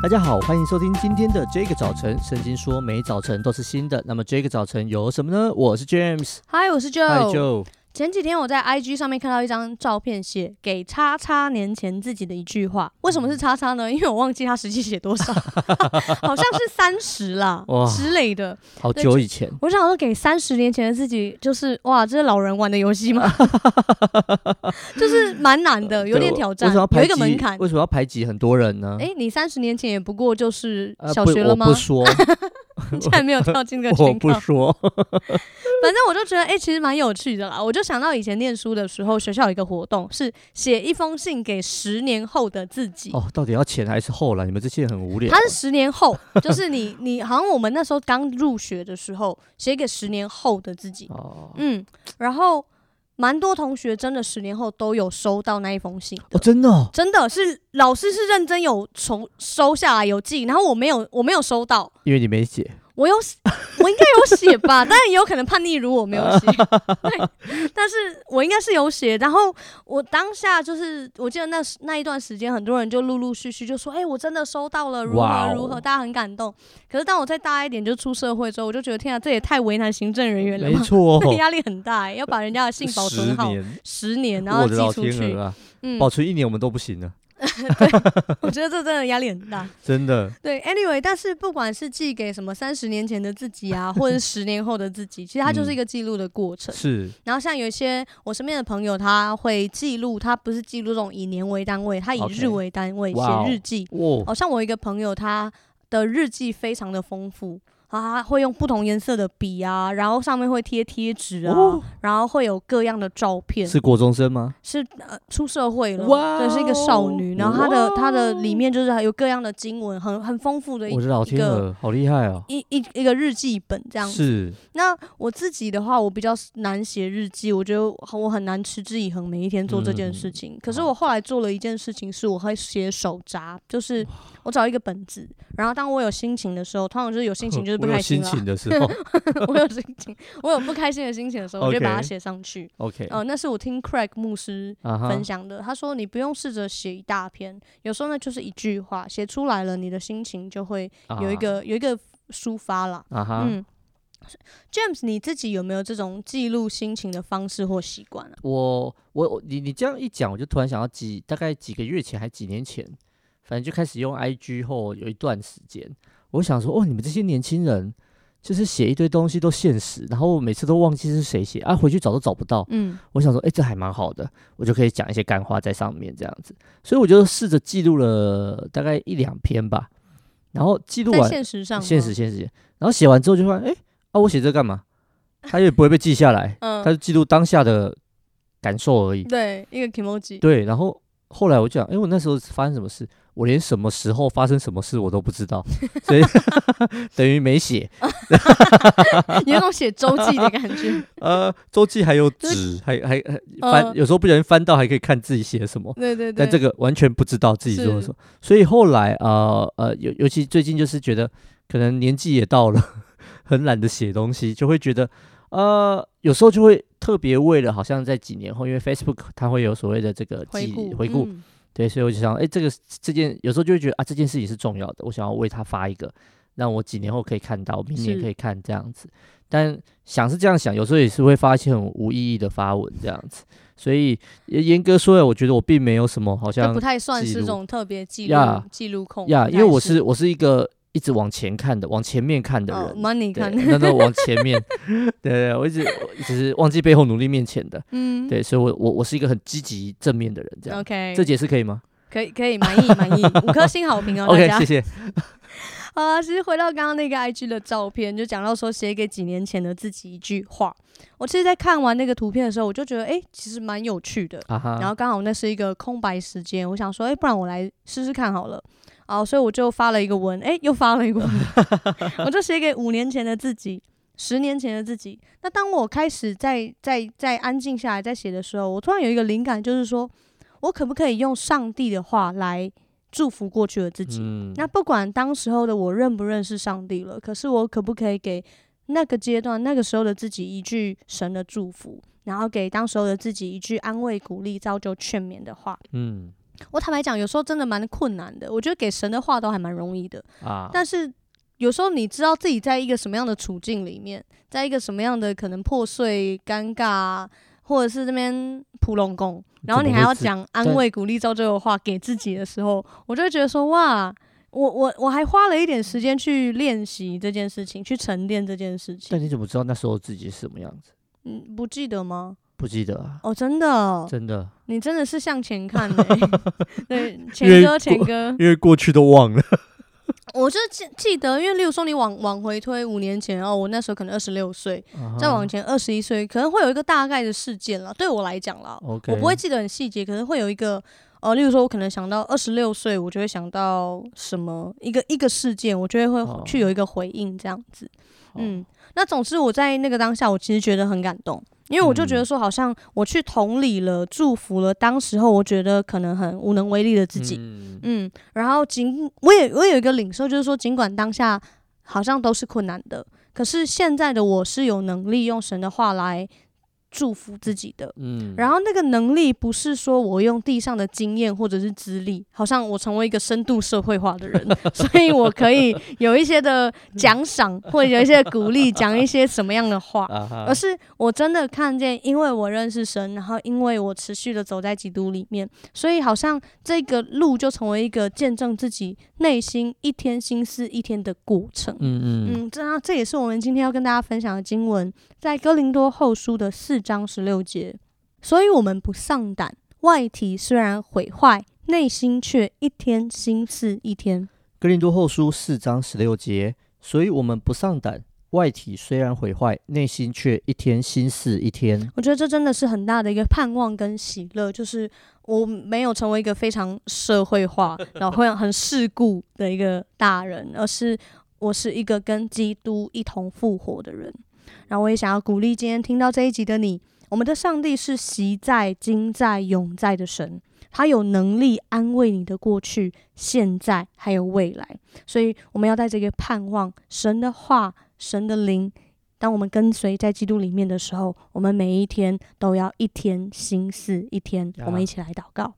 大家好，欢迎收听今天的这个早晨。圣经说每早晨都是新的，那么这个早晨有什么呢？我是 James，嗨，我是 Joe。嗨，Joe。前几天我在 IG 上面看到一张照片，写给叉叉年前自己的一句话。为什么是叉叉呢？因为我忘记他实际写多少，好像是三十啦之类的。好久以前，我想说给三十年前的自己，就是哇，这是老人玩的游戏吗？就是蛮难的，有点挑战，有一个门槛。为什么要排挤很多人呢？哎、欸，你三十年前也不过就是小学了吗？呃、不，我不说。竟然没有跳进这个 圈。我不说，反正我就觉得，哎、欸，其实蛮有趣的啦。我就想到以前念书的时候，学校有一个活动，是写一封信给十年后的自己。哦，到底要前还是后来？你们这些人很无聊。他是十年后，就是你，你好像我们那时候刚入学的时候，写给十年后的自己。哦，嗯，然后。蛮多同学真的十年后都有收到那一封信哦，真的，哦，真的是老师是认真有从收下来有寄，然后我没有，我没有收到，因为你没写。我有，我应该有写吧，但也有可能叛逆，如我没有写。对，但是我应该是有写。然后我当下就是，我记得那那一段时间，很多人就陆陆续续就说：“哎、欸，我真的收到了，如何如何大家很感动。”可是当我再大一点，就出社会之后，我就觉得天啊，这也太为难行政人员了，没错，这 个压力很大、欸，要把人家的信保存好十年，十年，然后寄出去，啊、嗯，保存一年我们都不行了。对，我觉得这真的压力很大，真的。对，anyway，但是不管是寄给什么三十年前的自己啊，或者是十年后的自己，其实它就是一个记录的过程。是、嗯。然后像有一些我身边的朋友，他会记录，他不是记录这种以年为单位，他以日为单位写.日记。哇、wow. 哦。像我一个朋友，他的日记非常的丰富。啊，会用不同颜色的笔啊，然后上面会贴贴纸啊、哦，然后会有各样的照片。是国中生吗？是呃，出社会了，哇，对，是一个少女。然后她的她的里面就是还有各样的经文，很很丰富的一个。我的老天鹅，好厉害哦！一一一个日记本这样子。是。那我自己的话，我比较难写日记，我觉得我很难持之以恒，每一天做这件事情。嗯、可是我后来做了一件事情，是我会写手札，就是我找一个本子，然后当我有心情的时候，通常就是有心情就是。不开心，心情的时 候，我有心情，我有不开心的心情的时候我就把它写上去。OK，呃，那是我听 Craig 牧师分享的。Uh -huh. 他说，你不用试着写一大篇，有时候呢就是一句话写出来了，你的心情就会有一个、uh -huh. 有一个抒发了。Uh -huh. 嗯，James，你自己有没有这种记录心情的方式或习惯啊？我我你你这样一讲，我就突然想到几大概几个月前还几年前，反正就开始用 IG 后有一段时间。我想说，哦，你们这些年轻人就是写一堆东西都现实，然后我每次都忘记是谁写啊，回去找都找不到。嗯，我想说，哎，这还蛮好的，我就可以讲一些干话在上面这样子。所以我就试着记录了大概一两篇吧，然后记录完，现实上，现实现实，然后写完之后就发现，哎，啊，我写这干嘛？他也不会被记下来，嗯，他就记录当下的感受而已。对，一个 emoji。对，然后后来我就讲，哎，我那时候发生什么事？我连什么时候发生什么事我都不知道，所以 等于没写。你有种写周记的感觉。呃，周记还有纸，还还翻、呃，有时候不小心翻到还可以看自己写什么。对对对。但这个完全不知道自己做什么，所以后来呃呃，尤尤其最近就是觉得可能年纪也到了，很懒得写东西，就会觉得呃，有时候就会特别为了好像在几年后，因为 Facebook 它会有所谓的这个记回顾。回顾嗯对，所以我就想，哎，这个这件有时候就会觉得啊，这件事情是重要的，我想要为他发一个，让我几年后可以看到，明年可以看这样子。但想是这样想，有时候也是会发一些很无意义的发文这样子。所以严格说来，我觉得我并没有什么好像不太算是这种特别记录记录控呀，因为我是我是一个。一直往前看的，往前面看的人，money、oh, 看的，那都 往前面。对，对，对，我一直我只是忘记背后努力面前的。嗯，对，所以我我我是一个很积极正面的人，这样。OK，这解释可以吗？可以，可以，满意，满意，五颗星好评哦。OK，谢谢。啊，其实回到刚刚那个 IG 的照片，就讲到说写给几年前的自己一句话。我其实，在看完那个图片的时候，我就觉得，哎、欸，其实蛮有趣的。Uh -huh. 然后刚好那是一个空白时间，我想说，哎、欸，不然我来试试看好了。哦，所以我就发了一个文，哎，又发了一个文，我就写给五年前的自己，十年前的自己。那当我开始在在在安静下来在写的时候，我突然有一个灵感，就是说我可不可以用上帝的话来祝福过去的自己？嗯。那不管当时候的我认不认识上帝了，可是我可不可以给那个阶段那个时候的自己一句神的祝福，然后给当时候的自己一句安慰、鼓励、造就、劝勉的话？嗯。我坦白讲，有时候真的蛮困难的。我觉得给神的话都还蛮容易的啊，但是有时候你知道自己在一个什么样的处境里面，在一个什么样的可能破碎、尴尬，或者是这边扑龙宫，然后你还要讲安慰、鼓励、造就的话给自己的时候，我就会觉得说哇，我我我还花了一点时间去练习这件事情，去沉淀这件事情。但你怎么知道那时候自己是什么样子？嗯，不记得吗？不记得啊。哦，真的，真的，你真的是向前看的、欸。对，前哥，前哥，因为过去都忘了。我就记记得，因为例如说你往往回推五年前哦，我那时候可能二十六岁，再往前二十一岁，可能会有一个大概的事件了。对我来讲啦，okay. 我不会记得很细节，可能会有一个呃，例如说我可能想到二十六岁，我就会想到什么一个一个事件，我就会会去有一个回应这样子。Oh. 嗯，那总之我在那个当下，我其实觉得很感动。因为我就觉得说，好像我去同理了、祝福了当时候我觉得可能很无能为力的自己，嗯，嗯然后尽我也我有一个领受，就是说，尽管当下好像都是困难的，可是现在的我是有能力用神的话来。祝福自己的，嗯，然后那个能力不是说我用地上的经验或者是资历，好像我成为一个深度社会化的人，所以我可以有一些的奖赏或者有一些鼓励，讲一些什么样的话，而是我真的看见，因为我认识神，然后因为我持续的走在基督里面，所以好像这个路就成为一个见证自己内心一天心思一天的过程，嗯嗯。嗯，这样这也是我们今天要跟大家分享的经文，在哥林多后书的四。四章十六节，所以我们不丧胆，外体虽然毁坏，内心却一天新似一天。哥林多后书四章十六节，所以我们不丧胆，外体虽然毁坏，内心却一天新似一天。我觉得这真的是很大的一个盼望跟喜乐，就是我没有成为一个非常社会化，然后会很世故的一个大人，而是我是一个跟基督一同复活的人。然后我也想要鼓励今天听到这一集的你，我们的上帝是习在、今在、永在的神，他有能力安慰你的过去、现在还有未来。所以我们要带着一个盼望，神的话、神的灵，当我们跟随在基督里面的时候，我们每一天都要一天心思一天。我们一起来祷告，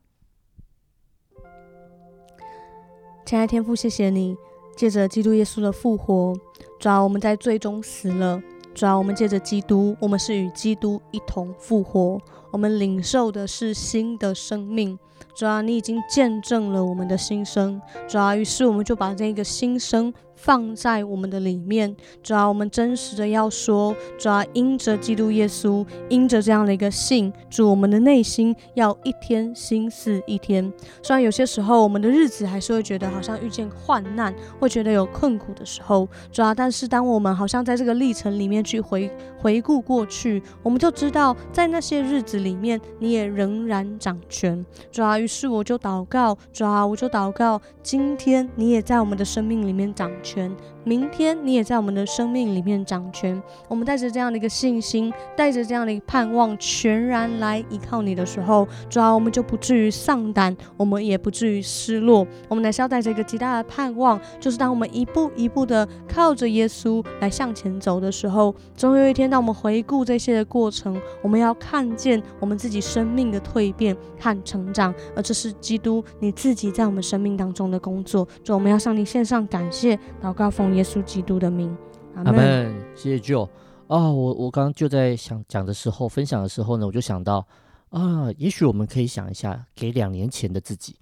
亲爱的天父，谢谢你，借着基督耶稣的复活，主要我们在最终死了。主要我们借着基督，我们是与基督一同复活，我们领受的是新的生命。主要你已经见证了我们的心声，主要于是我们就把这个心声。放在我们的里面，主要我们真实的要说，主要因着基督耶稣，因着这样的一个信，主我们的内心要一天新似一天。虽然有些时候我们的日子还是会觉得好像遇见患难，会觉得有困苦的时候，主要但是当我们好像在这个历程里面去回回顾过去，我们就知道在那些日子里面，你也仍然掌权。主于是我就祷告，主啊我就祷告，今天你也在我们的生命里面掌权。明天你也在我们的生命里面掌权。我们带着这样的一个信心，带着这样的一个盼望，全然来依靠你的时候，主要我们就不至于丧胆，我们也不至于失落。我们乃是要带着一个极大的盼望，就是当我们一步一步的靠着耶稣来向前走的时候，总有一天，当我们回顾这些的过程，我们要看见我们自己生命的蜕变和成长，而这是基督你自己在我们生命当中的工作。主，我们要向你献上感谢。祷告奉耶稣基督的名，阿门。谢谢 Joe 啊，我我刚刚就在想讲的时候，分享的时候呢，我就想到啊，也许我们可以想一下，给两年前的自己，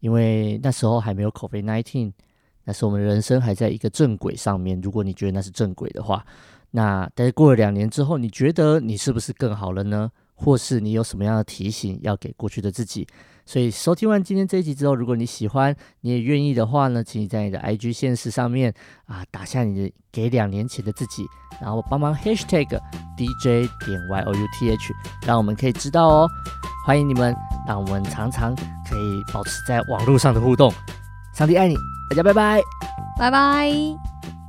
因为那时候还没有 COVID-19，那时候我们人生还在一个正轨上面。如果你觉得那是正轨的话，那但是过了两年之后，你觉得你是不是更好了呢？或是你有什么样的提醒要给过去的自己？所以收听完今天这一集之后，如果你喜欢，你也愿意的话呢，请你在你的 IG 现实上面啊打下你的给两年前的自己，然后帮忙 Hashtag DJ 点 YOUTH，让我们可以知道哦。欢迎你们，让我们常常可以保持在网络上的互动。上帝爱你，大家拜拜，拜拜。